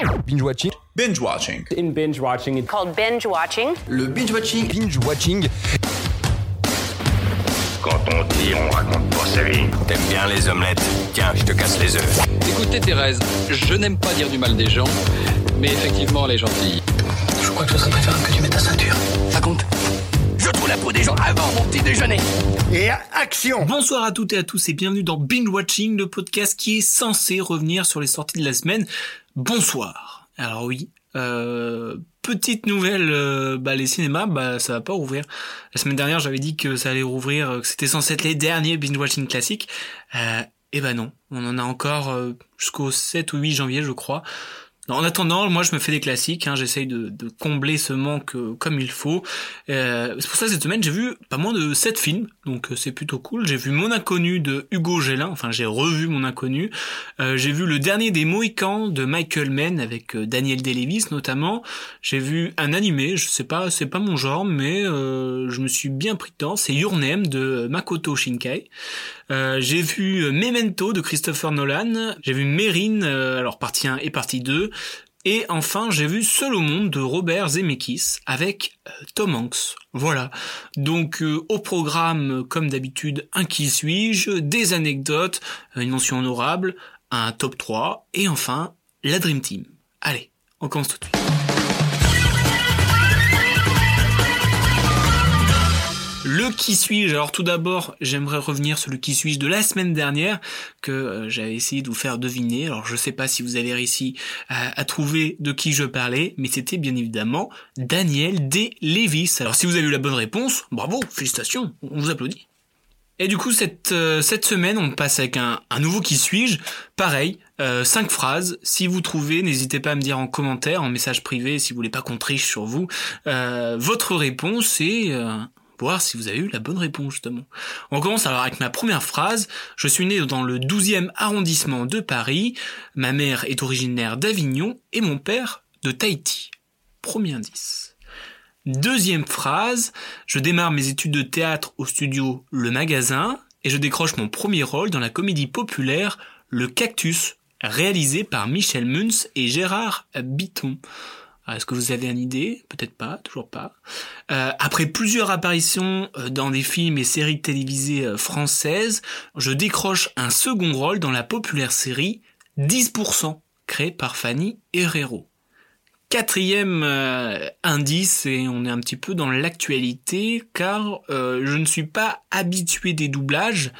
Binge watching. Binge watching. In binge watching, it's called binge watching. Le binge watching. Binge watching. Quand on dit, on raconte pas sa vie. T'aimes bien les omelettes Tiens, je te casse les œufs. Écoutez Thérèse, je n'aime pas dire du mal des gens, mais effectivement elle est gentille. Je crois que ce serait préférable que tu mettes ta ceinture. Ça compte je trouve la peau des gens avant mon petit déjeuner. Et action Bonsoir à toutes et à tous et bienvenue dans Binge Watching, le podcast qui est censé revenir sur les sorties de la semaine. Bonsoir. Alors oui, euh, petite nouvelle, euh, bah les cinémas, bah ça va pas rouvrir. La semaine dernière, j'avais dit que ça allait rouvrir, que c'était censé être les derniers binge watching classiques. Euh, et ben non, on en a encore euh, jusqu'au 7 ou 8 janvier, je crois. En attendant, moi je me fais des classiques, hein, j'essaye de, de, combler ce manque euh, comme il faut. Euh, c'est pour ça que cette semaine j'ai vu pas moins de 7 films, donc euh, c'est plutôt cool. J'ai vu Mon Inconnu de Hugo Gélin, enfin j'ai revu Mon Inconnu. Euh, j'ai vu Le Dernier des Mohicans de Michael Mann avec euh, Daniel Day-Lewis notamment. J'ai vu un animé, je sais pas, c'est pas mon genre, mais je me suis bien pris dedans. C'est Your de Makoto Shinkai. j'ai vu Memento de Christopher Nolan. J'ai vu Mérine, alors partie 1 et partie 2. Et enfin, j'ai vu Seul au monde de Robert Zemeckis avec euh, Tom Hanks. Voilà. Donc euh, au programme, comme d'habitude, un qui suis-je, des anecdotes, une mention honorable, un top 3 et enfin la Dream Team. Allez, on commence tout de suite. Qui suis-je? Alors tout d'abord, j'aimerais revenir sur le qui suis-je de la semaine dernière que euh, j'avais essayé de vous faire deviner. Alors je sais pas si vous avez réussi à, trouver de qui je parlais, mais c'était bien évidemment Daniel D. Levis. Alors si vous avez eu la bonne réponse, bravo, félicitations, on vous applaudit. Et du coup, cette, euh, cette semaine, on passe avec un, nouveau qui suis-je. Pareil, euh, cinq phrases. Si vous trouvez, n'hésitez pas à me dire en commentaire, en message privé, si vous voulez pas qu'on triche sur vous, votre réponse et si vous avez eu la bonne réponse justement. On commence alors avec ma première phrase. Je suis né dans le 12e arrondissement de Paris. Ma mère est originaire d'Avignon et mon père de Tahiti. Premier indice. Deuxième phrase. Je démarre mes études de théâtre au studio Le Magasin et je décroche mon premier rôle dans la comédie populaire Le Cactus, réalisé par Michel Munz et Gérard Bitton. Est-ce que vous avez une idée? Peut-être pas, toujours pas. Euh, après plusieurs apparitions dans des films et séries télévisées françaises, je décroche un second rôle dans la populaire série 10%, créée par Fanny Herrero. Quatrième euh, indice, et on est un petit peu dans l'actualité, car euh, je ne suis pas habitué des doublages,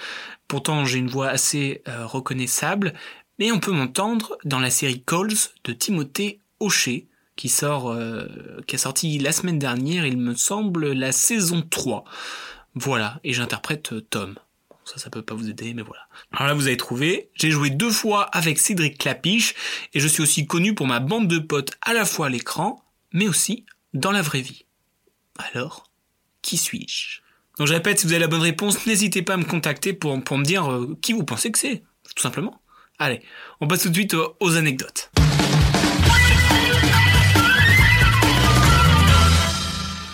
pourtant j'ai une voix assez euh, reconnaissable, mais on peut m'entendre dans la série Calls de Timothée Hochet, qui sort, euh, qui a sorti la semaine dernière, il me semble, la saison 3. Voilà, et j'interprète Tom. Bon, ça, ça peut pas vous aider, mais voilà. Alors là, vous avez trouvé. J'ai joué deux fois avec Cédric Clapiche, et je suis aussi connu pour ma bande de potes à la fois à l'écran, mais aussi dans la vraie vie. Alors, qui suis-je? Donc je répète, si vous avez la bonne réponse, n'hésitez pas à me contacter pour, pour me dire euh, qui vous pensez que c'est, tout simplement. Allez, on passe tout de suite aux anecdotes.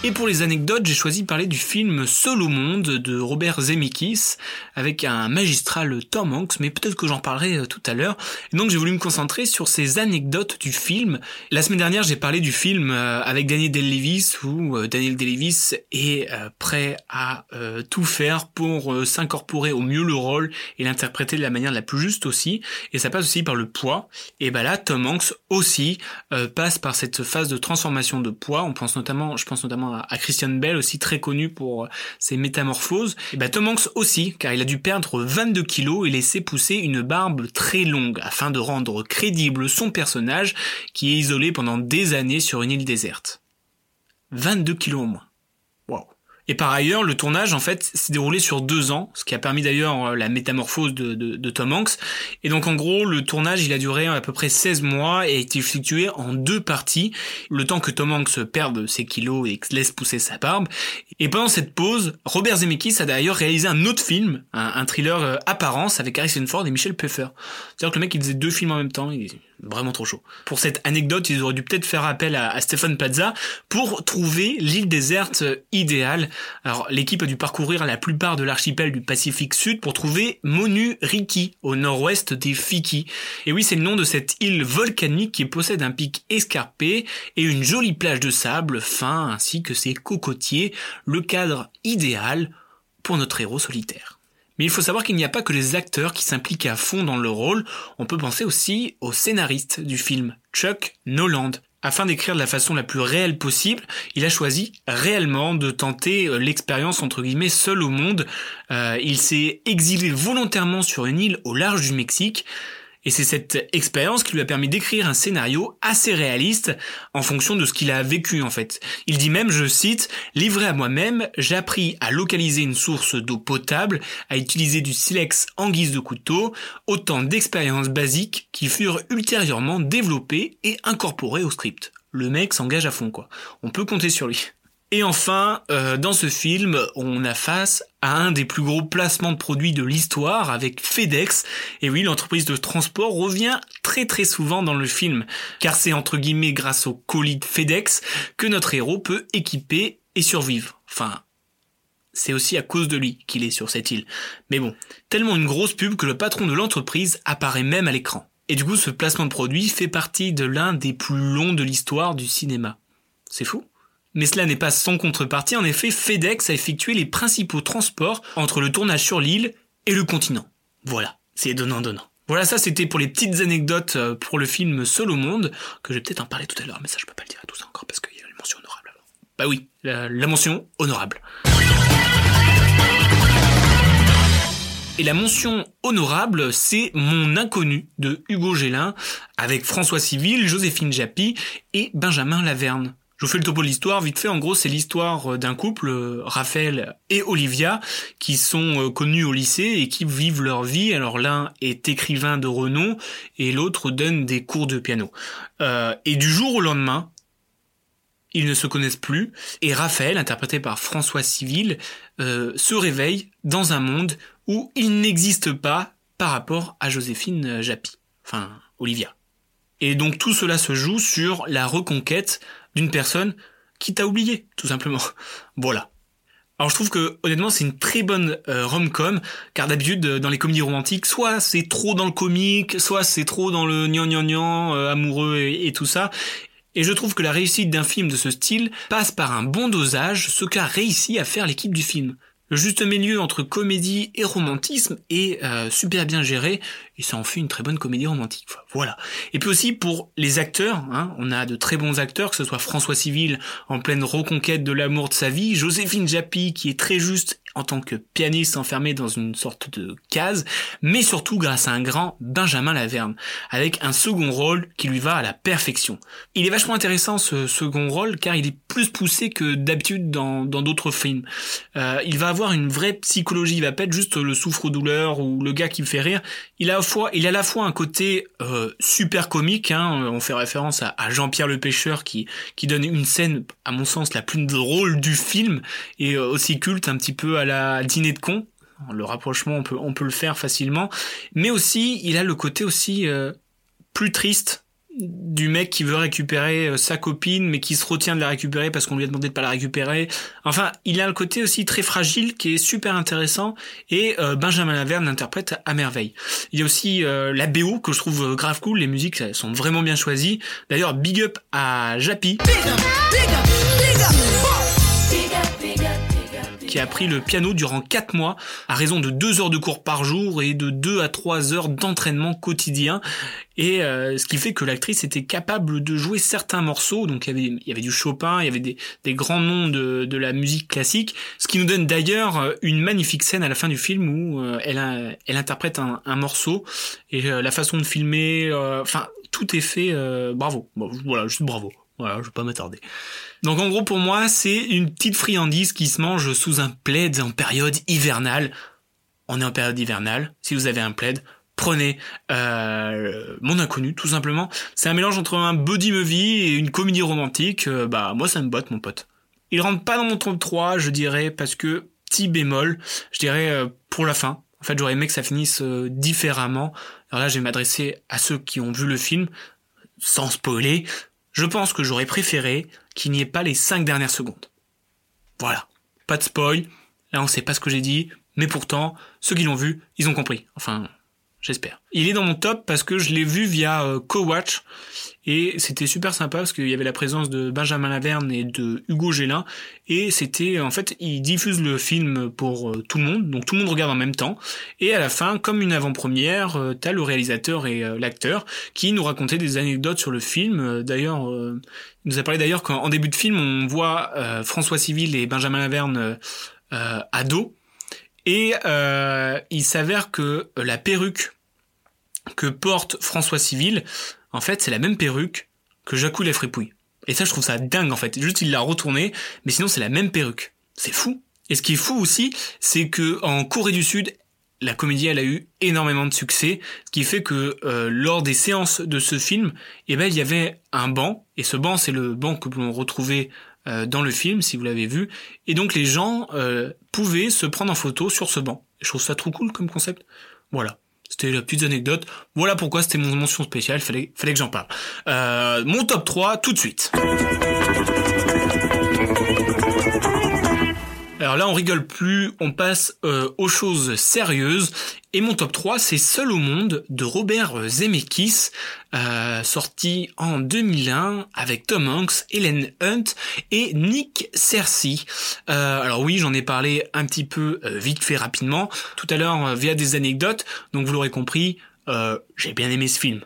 Et pour les anecdotes, j'ai choisi de parler du film Seul au monde de Robert Zemeckis avec un magistral Tom Hanks, mais peut-être que j'en parlerai tout à l'heure. Donc j'ai voulu me concentrer sur ces anecdotes du film. La semaine dernière, j'ai parlé du film avec Daniel Day-Lewis où Daniel Day-Lewis est prêt à tout faire pour s'incorporer au mieux le rôle et l'interpréter de la manière la plus juste aussi. Et ça passe aussi par le poids. Et bah là, Tom Hanks aussi passe par cette phase de transformation de poids. On pense notamment, je pense notamment à Christian Bell aussi très connu pour ses métamorphoses. Et bah Tom Hanks aussi, car il a dû perdre 22 kilos et laisser pousser une barbe très longue afin de rendre crédible son personnage qui est isolé pendant des années sur une île déserte. 22 kilos en moins. Et par ailleurs, le tournage, en fait, s'est déroulé sur deux ans, ce qui a permis d'ailleurs la métamorphose de, Tom Hanks. Et donc, en gros, le tournage, il a duré à peu près 16 mois et a été effectué en deux parties. Le temps que Tom Hanks perde ses kilos et laisse pousser sa barbe. Et pendant cette pause, Robert Zemeckis a d'ailleurs réalisé un autre film, un, thriller euh, Apparence avec Harrison Ford et Michel Pfeiffer. C'est-à-dire que le mec, il faisait deux films en même temps. Vraiment trop chaud. Pour cette anecdote, ils auraient dû peut-être faire appel à, Stéphane Plaza pour trouver l'île déserte idéale. Alors l'équipe a dû parcourir la plupart de l'archipel du Pacifique Sud pour trouver Monu Riki, au nord-ouest des Fiki. Et oui, c'est le nom de cette île volcanique qui possède un pic escarpé et une jolie plage de sable fin ainsi que ses cocotiers, le cadre idéal pour notre héros solitaire. Mais il faut savoir qu'il n'y a pas que les acteurs qui s'impliquent à fond dans le rôle, on peut penser aussi au scénariste du film, Chuck Noland. Afin d'écrire de la façon la plus réelle possible, il a choisi réellement de tenter euh, l'expérience entre guillemets seul au monde. Euh, il s'est exilé volontairement sur une île au large du Mexique. Et c'est cette expérience qui lui a permis d'écrire un scénario assez réaliste en fonction de ce qu'il a vécu en fait. Il dit même, je cite, Livré à moi-même, j'ai appris à localiser une source d'eau potable, à utiliser du silex en guise de couteau, autant d'expériences basiques qui furent ultérieurement développées et incorporées au script. Le mec s'engage à fond quoi. On peut compter sur lui. Et enfin, euh, dans ce film, on a face à un des plus gros placements de produits de l'histoire avec FedEx. Et oui, l'entreprise de transport revient très très souvent dans le film, car c'est entre guillemets grâce au colis de FedEx que notre héros peut équiper et survivre. Enfin, c'est aussi à cause de lui qu'il est sur cette île. Mais bon, tellement une grosse pub que le patron de l'entreprise apparaît même à l'écran. Et du coup, ce placement de produit fait partie de l'un des plus longs de l'histoire du cinéma. C'est fou mais cela n'est pas sans contrepartie, en effet, FedEx a effectué les principaux transports entre le tournage sur l'île et le continent. Voilà, c'est donnant-donnant. Voilà, ça c'était pour les petites anecdotes euh, pour le film Seul au monde, que je vais peut-être en parler tout à l'heure, mais ça je peux pas le dire à tout ça encore parce qu'il y a une mention honorable. Bah oui, la, la mention honorable. Et la mention honorable, c'est Mon inconnu de Hugo Gélin, avec François Civil, Joséphine Japy et Benjamin Laverne. Je vous fais le topo de l'histoire, vite fait, en gros c'est l'histoire euh, d'un couple, euh, Raphaël et Olivia, qui sont euh, connus au lycée et qui vivent leur vie. Alors l'un est écrivain de renom et l'autre donne des cours de piano. et du jour au lendemain, ils ne se connaissent plus et Raphaël, interprété par François Civil, se réveille dans un monde où il n'existe pas par rapport à Joséphine Japy, enfin Olivia. Et donc tout cela se joue sur la reconquête d'une personne qui t'a oublié, tout simplement. Voilà. Alors je trouve que honnêtement c'est une très bonne euh, rom-com car d'habitude euh, dans les comédies romantiques soit c'est trop dans le comique, soit c'est trop dans le gnan gnan gnan euh, amoureux et, et, tout ça. Et je trouve que la réussite d'un film de ce style passe par un bon dosage, ce qu'a réussi à faire l'équipe du film. Le juste milieu entre comédie et romantisme est euh, super bien géré et ça en fait une très bonne comédie romantique. Voilà. Et puis aussi pour les acteurs, hein, on a de très bons acteurs, que ce soit François Civil en pleine reconquête de l'amour de sa vie, Joséphine Japy qui est très juste en tant que pianiste enfermé dans une sorte de case, mais surtout grâce à un grand Benjamin Laverne, avec un second rôle qui lui va à la perfection. Il est vachement intéressant ce second rôle car il est plus poussé que d'habitude dans d'autres films. Euh, il va avoir une vraie psychologie, il va pas être juste le souffre-douleur ou le gars qui me fait rire. Il a à la fois, il a à la fois un côté euh, super comique, hein, on fait référence à, Jean-Pierre le pêcheur qui, qui donne une scène, à mon sens, la plus drôle du film et euh, aussi culte un petit peu à la dîner de con. Le rapprochement, on peut, on peut le faire facilement. Mais aussi, il a le côté aussi euh, plus triste du mec qui veut récupérer euh, sa copine mais qui se retient de la récupérer parce qu'on lui a demandé de pas la récupérer. Enfin, il a le côté aussi très fragile qui est super intéressant et euh, Benjamin Laverne l'interprète à merveille. Il y a aussi la BO que je trouve grave cool, les musiques sont vraiment bien choisies. D'ailleurs, big up à Jappy. Qui a appris le piano durant 4 mois à raison de 2 heures de cours par jour et de 2 à 3 heures d'entraînement quotidien. Et euh, ce qui fait que l'actrice était capable de jouer certains morceaux. Donc il y avait, il y avait du Chopin, il y avait des, des grands noms de, de, la musique classique. Ce qui nous donne d'ailleurs euh, une magnifique scène à la fin du film où euh, elle, elle interprète un, morceau et la façon de filmer enfin tout est fait bravo. Voilà juste bravo. Voilà, je vais pas m'attarder. Donc en gros pour moi, c'est une petite friandise qui se mange sous un plaid en période hivernale. On est en période hivernale. Si vous avez un plaid, prenez euh, Mon Inconnu, tout simplement. C'est un mélange entre un body movie et une comédie romantique. Euh, bah moi ça me botte mon pote. Il rentre pas dans mon top 3, je dirais, parce que petit bémol, je dirais euh, pour la fin. En fait, j'aurais aimé que ça finisse euh, différemment. Alors là, je vais m'adresser à ceux qui ont vu le film, sans spoiler. Je pense que j'aurais préféré qu'il n'y ait pas les cinq dernières secondes. Voilà. Pas de spoil. Là, on sait pas ce que j'ai dit. Mais pourtant, ceux qui l'ont vu, ils ont compris. Enfin, j'espère. Il est dans mon top parce que je l'ai vu via euh, Co-Watch et c'était super sympa parce qu'il y avait la présence de Benjamin Laverne et de Hugo Gélin et c'était en fait ils diffusent le film pour euh, tout le monde donc tout le monde regarde en même temps et à la fin comme une avant-première euh, t'as le réalisateur et l'acteur qui nous racontaient des anecdotes sur le film d'ailleurs il nous a parlé d'ailleurs qu'en début de film on voit François Civil et Benjamin Laverne ados et il s'avère que la perruque que porte François Civil, en fait, c'est la même perruque que Jacou la fripouille. Et ça, je trouve ça dingue, en fait. Juste, il l'a retourné, mais sinon, c'est la même perruque. C'est fou. Et ce qui est fou aussi, c'est que en Corée du Sud, la comédie, elle a eu énormément de succès, ce qui fait que euh, lors des séances de ce film, eh ben, il y avait un banc, et ce banc, c'est le banc que l'on retrouvait euh, dans le film, si vous l'avez vu, et donc les gens euh, pouvaient se prendre en photo sur ce banc. Je trouve ça trop cool comme concept. Voilà. C'était la petite anecdote. Voilà pourquoi c'était mon mention spéciale. Fallait, fallait que j'en parle. Euh, mon top 3, tout de suite. Alors là, on rigole plus, on passe euh, aux choses sérieuses. Et mon top 3, c'est Seul au monde de Robert Zemeckis, euh, sorti en 2001 avec Tom Hanks, Helen Hunt et Nick Cersei. Euh, alors oui, j'en ai parlé un petit peu vite fait rapidement tout à l'heure via des anecdotes. Donc vous l'aurez compris, j'ai bien aimé ce film.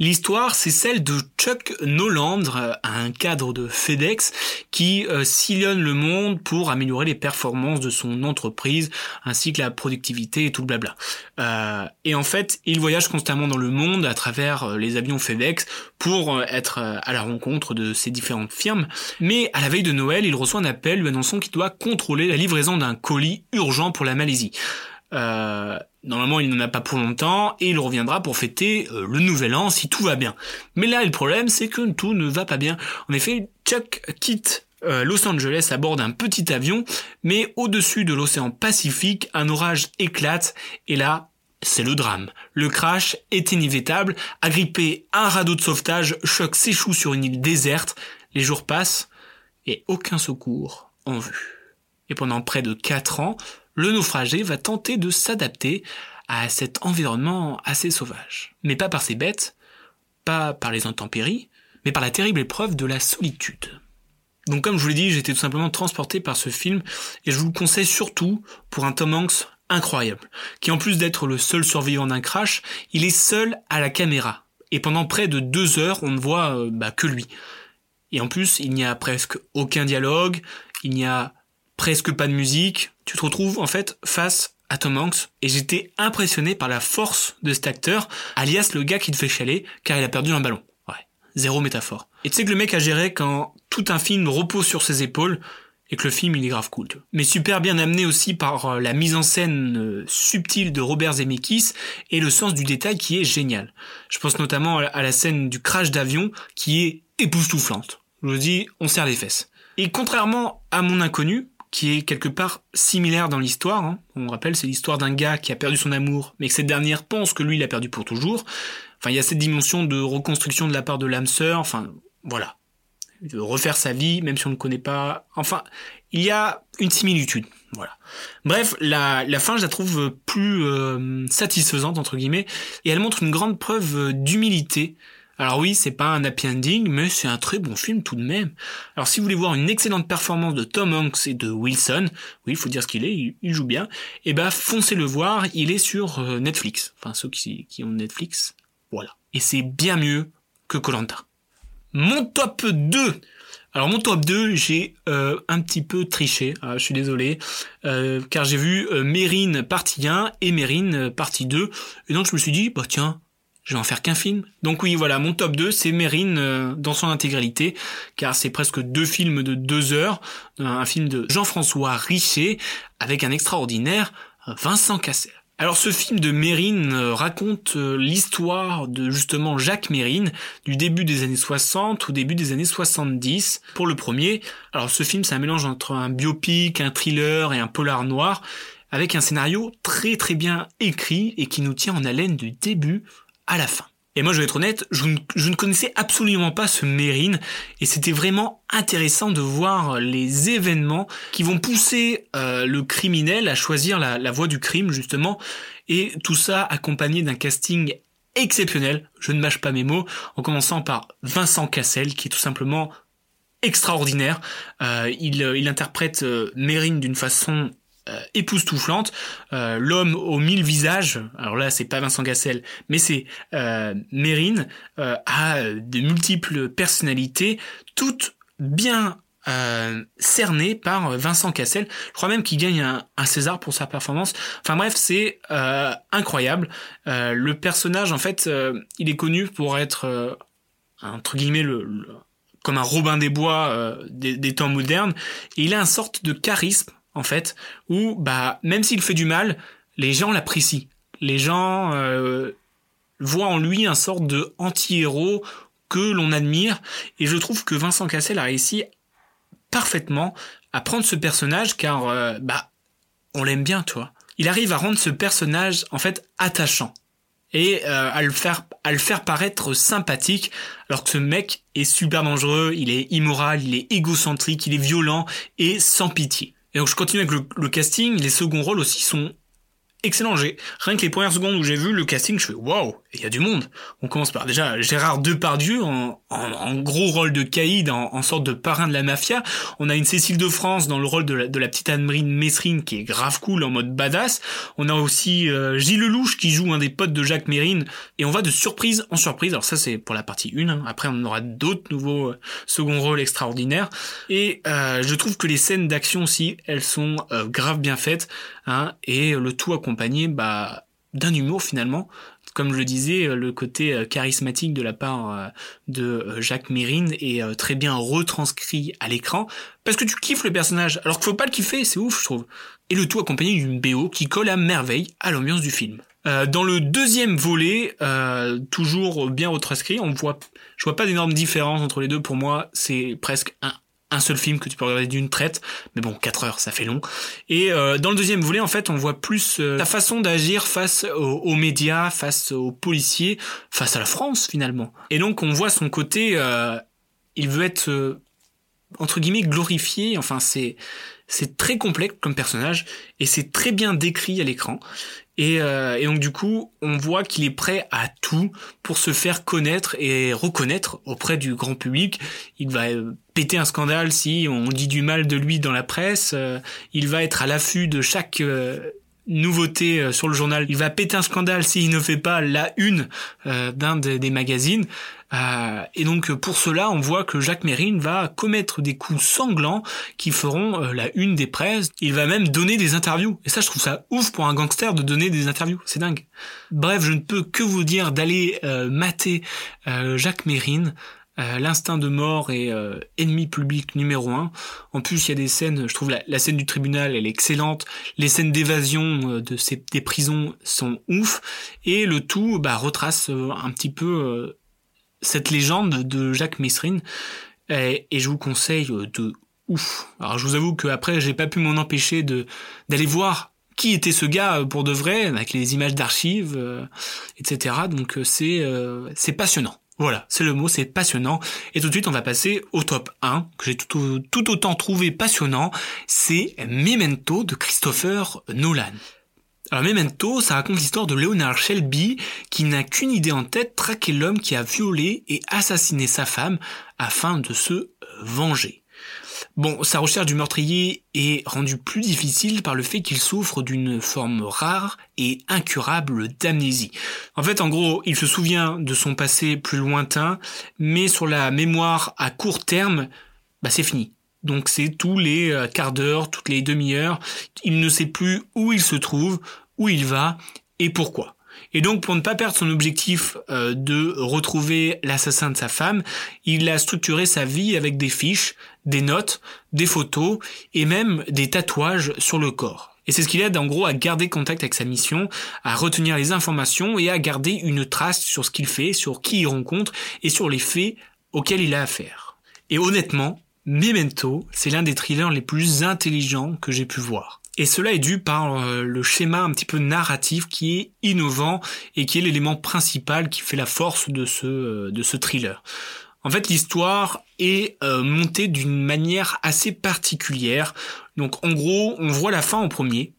L'histoire, c'est celle de Chuck Noland, euh, un cadre de FedEx, qui euh, sillonne le monde pour améliorer les performances de son entreprise, ainsi que la productivité et tout le blabla. Euh, et en fait, il voyage constamment dans le monde à travers euh, les avions FedEx pour être à la rencontre de ces différentes firmes. Mais à la veille de Noël, il reçoit un appel lui annonçant qu'il doit contrôler la livraison d'un colis urgent pour la Malaisie. Euh, normalement, il n'en a pas pour longtemps et il reviendra pour fêter euh, le nouvel an si tout va bien. Mais là, le problème, c'est que tout ne va pas bien. En effet, Chuck quitte euh, Los Angeles à bord d'un petit avion, mais au-dessus de l'océan Pacifique, un orage éclate et là, c'est le drame. Le crash est inévitable. Agrippé à un radeau de sauvetage, Chuck s'échoue sur une île déserte. Les jours passent et aucun secours en vue. Et pendant près de 4 ans, le naufragé va tenter de s'adapter à cet environnement assez sauvage. Mais pas par ses bêtes, pas par les intempéries, mais par la terrible épreuve de la solitude. Donc comme je vous l'ai dit, j'étais tout simplement transporté par ce film et je vous le conseille surtout pour un Tom Hanks incroyable, qui en plus d'être le seul survivant d'un crash, il est seul à la caméra. Et pendant près de deux heures, on ne voit euh, bah, que lui. Et en plus, il n'y a presque aucun dialogue, il n'y a presque pas de musique. Tu te retrouves en fait face à Tom Hanks et j'étais impressionné par la force de cet acteur, alias le gars qui te fait chialer car il a perdu un ballon. Ouais, zéro métaphore. Et tu sais que le mec a géré quand tout un film repose sur ses épaules et que le film il est grave cool. Mais super bien amené aussi par euh, la mise en scène euh, subtile de Robert Zemeckis et le sens du détail qui est génial. Je pense notamment à la scène du crash d'avion qui est époustouflante. Je vous dis, on serre les fesses. Et contrairement à mon inconnu, qui est quelque part similaire dans l'histoire. Hein. On rappelle, c'est l'histoire d'un gars qui a perdu son amour, mais que cette dernière pense que lui l'a perdu pour toujours. Enfin, il y a cette dimension de reconstruction de la part de l'âme sœur. Enfin, voilà, de refaire sa vie, même si on ne connaît pas. Enfin, il y a une similitude. Voilà. Bref, la, la fin, je la trouve plus euh, satisfaisante entre guillemets, et elle montre une grande preuve d'humilité alors oui, c'est pas un happy ending, mais c'est un très bon film tout de même. Alors si vous voulez voir une excellente performance de Tom Hanks et de Wilson, oui, il faut dire ce qu'il est, il, joue bien, et bah foncez le voir, il est sur euh, Netflix. Enfin ceux qui, qui ont Netflix, voilà. Et c'est bien mieux que Colanta. Mon top 2 alors mon top 2, j'ai euh, un petit peu triché, ah, je suis désolé, euh, car j'ai vu euh, Mérine partie 1 et Mérine partie 2, et donc je me suis dit, bah tiens, je vais en faire qu'un film. Donc oui, voilà, mon top 2, c'est Mérine euh, dans son intégralité, car c'est presque deux films de deux heures, un film de Jean-François Richer, avec un extraordinaire Vincent Cassel. Alors ce film de Mérine euh, raconte euh, l'histoire de justement Jacques Mérine du début des années 60 au début des années 70 pour le premier. Alors ce film c'est un mélange entre un biopic, un thriller et un polar noir avec un scénario très très bien écrit et qui nous tient en haleine du début à la fin. Et moi, je vais être honnête, je ne, connaissais absolument pas ce Mérine, et c'était vraiment intéressant de voir les événements qui vont pousser euh, le criminel à choisir la, voie du crime, justement, et tout ça accompagné d'un casting exceptionnel, je ne mâche pas mes mots, en commençant par Vincent Cassel, qui est tout simplement extraordinaire. Euh, il, il, interprète euh, Mérine d'une façon euh, époustouflante, euh, l'homme aux mille visages. Alors là, c'est pas Vincent Cassel, mais c'est euh, Mérine a de multiples personnalités, toutes bien cernées par Vincent Cassel. Je crois même qu'il gagne un, un, César pour sa performance. Enfin bref, c'est incroyable. le personnage, en fait, il est connu pour être entre guillemets le, le comme un Robin des Bois des, des, temps modernes. Il a une sorte de charisme en fait, où bah même s'il fait du mal, les gens l'apprécient. Les gens euh, voient en lui un sorte de anti-héros que l'on admire, et je trouve que Vincent Cassel a réussi parfaitement à prendre ce personnage car euh, bah on l'aime bien, toi. Il arrive à rendre ce personnage en fait attachant et euh, à le faire à le faire paraître sympathique alors que ce mec est super dangereux, il est immoral, il est égocentrique, il est violent et sans pitié. Et donc je continue avec le, casting, les seconds rôles aussi sont excellent. J'ai rien que les premières secondes où j'ai vu le casting, je fais waouh, il y a du monde. On commence par déjà Gérard Depardieu en, gros rôle de caïd, en, en, sorte de parrain de la mafia. On a une Cécile de France dans le rôle de la, de la petite Anne-Marine Messrine qui est grave cool en mode badass. On a aussi euh, Gilles Lelouch qui joue un des potes de Jacques Mérine et on va de surprise en surprise. Alors ça c'est pour la partie 1. Hein. Après on aura d'autres nouveaux euh, second rôles extraordinaires et euh, je trouve que les scènes d'action aussi elles sont euh, grave bien faites hein, et le tout accompagné bah d'un humour finalement comme je le disais, le côté charismatique de la part de Jacques Mérine est très bien retranscrit à l'écran parce que tu kiffes le personnage alors qu'il faut pas le kiffer, c'est ouf je trouve. Et le tout accompagné d'une BO qui colle à merveille à l'ambiance du film. Euh, dans le deuxième volet, euh, toujours bien retranscrit, on voit, je vois pas d'énormes différences entre les deux. Pour moi, c'est presque un, un seul film que tu peux regarder d'une traite, mais bon, 4 heures, ça fait long. Et euh, dans le deuxième volet, en fait, on voit plus euh, sa façon d'agir face aux, aux, médias, face aux policiers, face à la France finalement. Et donc, on voit son côté, euh, il veut être euh, entre guillemets glorifié. Enfin, c'est c'est très complexe comme personnage et c'est très bien décrit à l'écran. Et, euh, et, donc du coup, on voit qu'il est prêt à tout pour se faire connaître et reconnaître auprès du grand public. Il va euh, péter un scandale si on dit du mal de lui dans la presse. Euh, il va être à l'affût de chaque nouveauté sur le journal. Il va péter un scandale s'il ne fait pas la une d'un des, magazines. Euh, et donc pour cela, on voit que Jacques Mérine va commettre des coups sanglants qui feront euh, la une des presses. Il va même donner des interviews. Et ça, je trouve ça ouf pour un gangster de donner des interviews. C'est dingue. Bref, je ne peux que vous dire d'aller euh, mater Jacques Mérine. L'instinct de mort est ennemi public numéro un. En plus, il y a des scènes, je trouve la, la scène du tribunal, elle est excellente. Les scènes d'évasion de ces des prisons sont ouf. Et le tout bah, retrace un petit peu cette légende de Jacques Messrine et, et, je vous conseille de ouf. Alors je vous avoue que après j'ai pas pu m'en empêcher de d'aller voir qui était ce gars pour de vrai avec les images d'archives, euh, etc. Donc euh, c'est euh, c'est passionnant. Voilà, c'est le mot, c'est passionnant. Et tout de suite, on va passer au top 1, que j'ai tout, autant trouvé passionnant. C'est Memento de Christopher Nolan. Alors Memento, ça raconte l'histoire de Leonard Shelby qui n'a qu'une idée en tête, traquer l'homme qui a violé et assassiné sa femme afin de se venger. Bon, sa recherche du meurtrier est rendue plus difficile par le fait qu'il souffre d'une forme rare et incurable d'amnésie. En fait, en gros, il se souvient de son passé plus lointain, mais sur la mémoire à court terme, bah c'est fini. Donc c'est tous les euh, quarts d'heure, toutes les demi-heures. Il ne sait plus où il se trouve, où il va et pourquoi. Et donc pour ne pas perdre son objectif euh, de retrouver l'assassin de sa femme, il a structuré sa vie avec des fiches, des notes, des photos et même des tatouages sur le corps. Et c'est ce qui l'aide en gros à garder contact avec sa mission, à retenir les informations et à garder une trace sur ce qu'il fait, sur qui il rencontre et sur les faits auxquels il a affaire. Et honnêtement, Memento, c'est l'un des thrillers les plus intelligents que j'ai pu voir. Et cela est dû par euh, le schéma un petit peu narratif qui est innovant et qui est l'élément principal qui fait la force de ce, euh, de ce thriller. En fait, l'histoire est euh, montée d'une manière assez particulière. Donc en gros, on voit la fin en premier,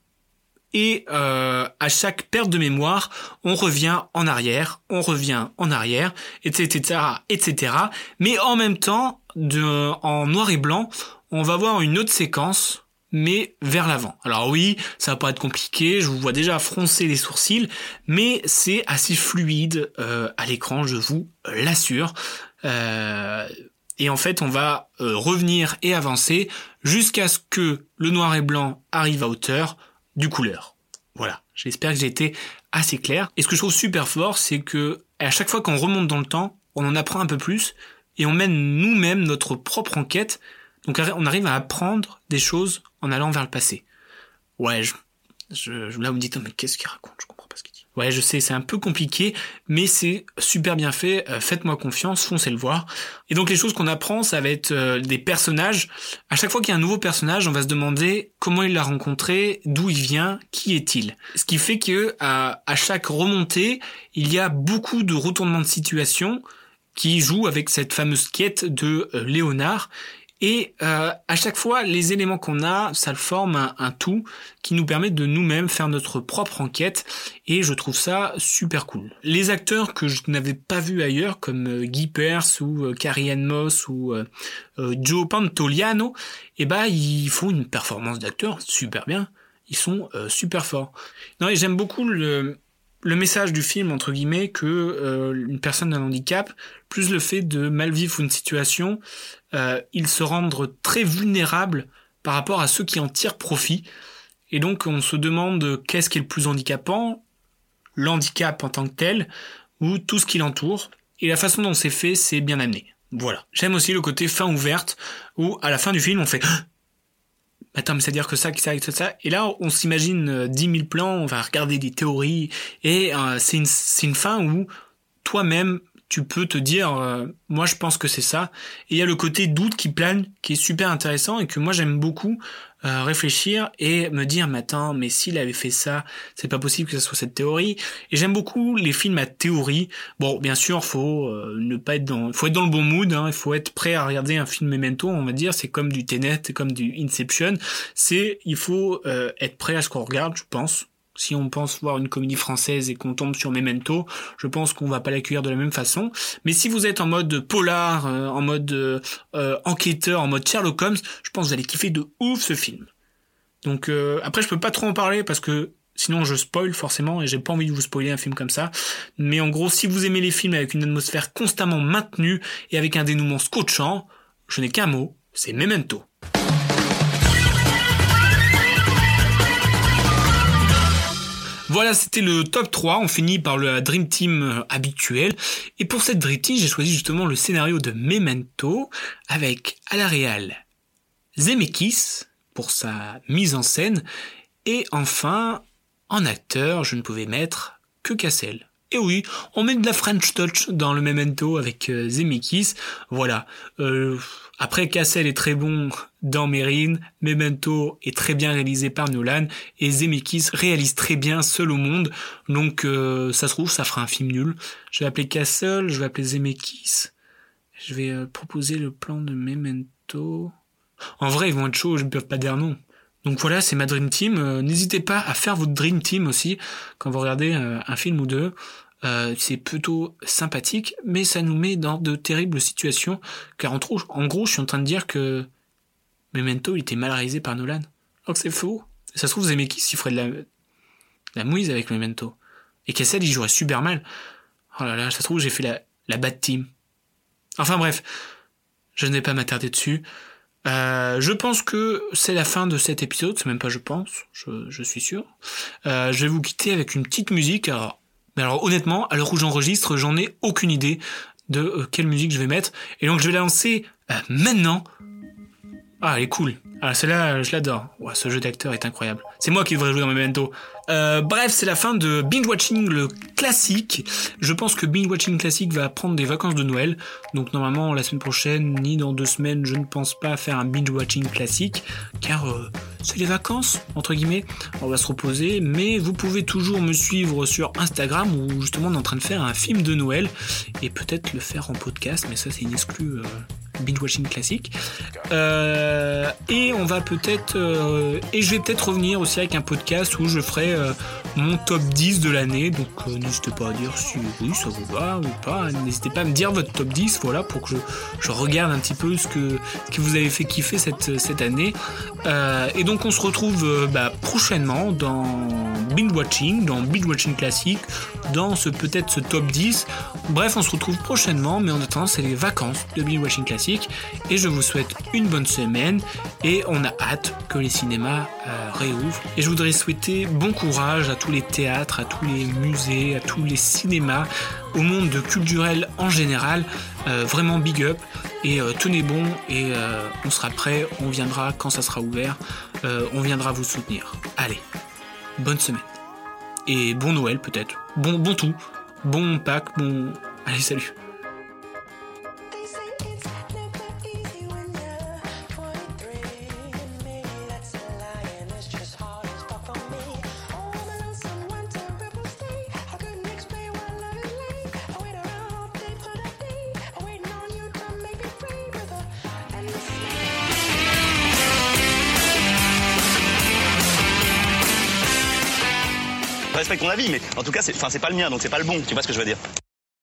et euh, à chaque perte de mémoire, on revient en arrière, on revient en arrière, etc., etc. Mais en même temps, de, en noir et blanc, on va voir une autre séquence, mais vers l'avant. Alors oui, ça va pas être compliqué, je vous vois déjà froncer les sourcils, mais c'est assez fluide euh, à l'écran, je vous l'assure. Euh, et en fait, on va euh, revenir et avancer jusqu'à ce que le noir et blanc arrive à hauteur du couleur. Voilà. J'espère que j'ai été assez clair. Et ce que je trouve super fort, c'est que à chaque fois qu'on remonte dans le temps, on en apprend un peu plus et on mène nous-mêmes notre propre enquête. Donc on arrive à apprendre des choses en allant vers le passé. Ouais, je, là vous me dites, mais qu'est-ce qu'il raconte Je Ouais, je sais, c'est un peu compliqué, mais c'est super bien fait. Euh, Faites-moi confiance, foncez le voir. Et donc les choses qu'on apprend, ça va être euh, des personnages. À chaque fois qu'il y a un nouveau personnage, on va se demander comment il l'a rencontré, d'où il vient, qui est-il. Ce qui fait que à, chaque remontée, il y a beaucoup de retournements de situation qui jouent avec cette fameuse quête de euh, Léonard. Et euh, à chaque fois, les éléments qu'on a, ça le forme un, un, tout qui nous permet de nous-mêmes faire notre propre enquête. Et je trouve ça super cool. Les acteurs que je n'avais pas vus ailleurs, comme euh, Guy Pearce ou euh, Carrie Ann Moss ou euh, euh, Joe Pantoliano, eh ben ils font une performance d'acteur super bien. Ils sont super forts. Non, et j'aime beaucoup le, le message du film entre guillemets que euh, une personne d'un handicap, plus le fait de mal vivre une situation, euh, se rendent très vulnérables par rapport à ceux qui en tirent profit. Et donc on se demande qu'est-ce qui est le plus handicapant, l'handicap en tant que tel, ou tout ce qui l'entoure. Et la façon dont c'est fait, c'est bien amené. Voilà. J'aime aussi le côté fin ouverte, où à la fin du film on fait attends, mais c'est-à-dire que ça, que ça, que ça. Et là, on s'imagine euh, 10 000 plans, on va regarder des théories, et euh, c'est une, une fin où toi-même, tu peux te dire, euh, moi je pense que c'est ça. Et il y a le côté doute qui plane, qui est super intéressant, et que moi j'aime beaucoup euh, réfléchir et me dire, mais attends, mais s'il avait fait ça, c'est pas possible que ce soit cette théorie. Et j'aime beaucoup les films à théorie. Bon, bien sûr, faut euh, ne pas être dans, faut être dans le bon mood. Hein, il faut être prêt à regarder un film Memento. On va dire, c'est comme du Tenet, comme du Inception. C'est, il faut euh, être prêt à ce qu'on regarde, je pense. Si on pense voir une comédie française et qu'on tombe sur Memento, je pense qu'on va pas l'accueillir de la même façon. Mais si vous êtes en mode polar, euh, en mode euh, enquêteur, en mode Sherlock Holmes, je pense que vous allez kiffer de ouf ce film. Donc euh, après, je peux pas trop en parler parce que sinon je spoil forcément et j'ai pas envie de vous spoiler un film comme ça. Mais en gros, si vous aimez les films avec une atmosphère constamment maintenue et avec un dénouement scotchant, je n'ai qu'un mot, c'est Memento. Voilà, c'était le top 3. On finit par le Dream Team euh, habituel. Et pour cette Dream Team, j'ai choisi justement le scénario de Memento avec à la réal Zemeckis pour sa mise en scène. Et enfin, en acteur, je ne pouvais mettre que Cassel. Et oui, on met de la French touch dans le Memento avec euh, Zemeckis. Voilà. Euh, après, Cassel est très bon dans Mérine, Memento est très bien réalisé par Nolan, et Zemeckis réalise très bien Seul au monde. Donc, euh, ça se trouve, ça fera un film nul. Je vais appeler Cassel, je vais appeler Zemeckis. Je vais euh, proposer le plan de Memento. En vrai, ils vont être chauds, je ne peux pas dire non. Donc voilà, c'est ma Dream Team. Euh, N'hésitez pas à faire votre Dream Team aussi quand vous regardez un film ou deux. Euh, c'est plutôt sympathique, mais ça nous met dans de terribles situations. Car en, en gros, je suis en train de dire que Memento il était mal par Nolan. Alors c'est faux. Ça se trouve, Zemeckis il ferait de la, la mouise avec Memento? Et Cassel il jouerait super mal. Oh là là, ça se trouve, j'ai fait la, bad team. Enfin bref, je ne vais pas m'attarder dessus. Euh, je pense que c'est la fin de cet épisode, c'est même pas je pense, je, je suis sûr. Euh, je vais vous quitter avec une petite musique. Alors, mais alors honnêtement, à l'heure où j'enregistre, j'en ai aucune idée de euh, quelle musique je vais mettre. Et donc je vais la lancer euh, maintenant. Ah, elle est cool. Ah, celle-là, je l'adore. Ouais, ce jeu d'acteur est incroyable. C'est moi qui devrais jouer dans Memento. Euh, bref, c'est la fin de Binge Watching le classique. Je pense que Binge Watching classique va prendre des vacances de Noël. Donc normalement, la semaine prochaine, ni dans deux semaines, je ne pense pas faire un Binge Watching classique. Car euh, c'est les vacances, entre guillemets. On va se reposer, mais vous pouvez toujours me suivre sur Instagram où justement on est en train de faire un film de Noël et peut-être le faire en podcast, mais ça c'est une exclue. Euh, binge watching classique. Euh, et on va peut-être euh, et je vais peut-être revenir aussi avec un podcast où je ferai euh, mon top 10 de l'année. Donc n'hésitez pas à dire si oui ça vous va ou pas. N'hésitez pas à me dire votre top 10 voilà pour que je, je regarde un petit peu ce que, que vous avez fait kiffer cette, cette année. Et donc on se retrouve bah, prochainement dans binge watching dans binge watching classique dans ce peut-être ce top 10 bref on se retrouve prochainement mais en attendant c'est les vacances de binge watching classique et je vous souhaite une bonne semaine et on a hâte que les cinémas euh, réouvrent. Et je voudrais souhaiter bon courage à tous les théâtres, à tous les musées, à tous les cinémas, au monde culturel en général. Euh, vraiment big up et euh, tenez bon et on sera prêt, on viendra quand ça sera ouvert, on viendra vous soutenir. Allez, bonne semaine. Et bon Noël peut-être, bon bon tout, bon Pâques, bon allez salut. Mais en tout cas, c'est, c'est pas le mien, donc c'est pas le bon. Tu vois ce que je veux dire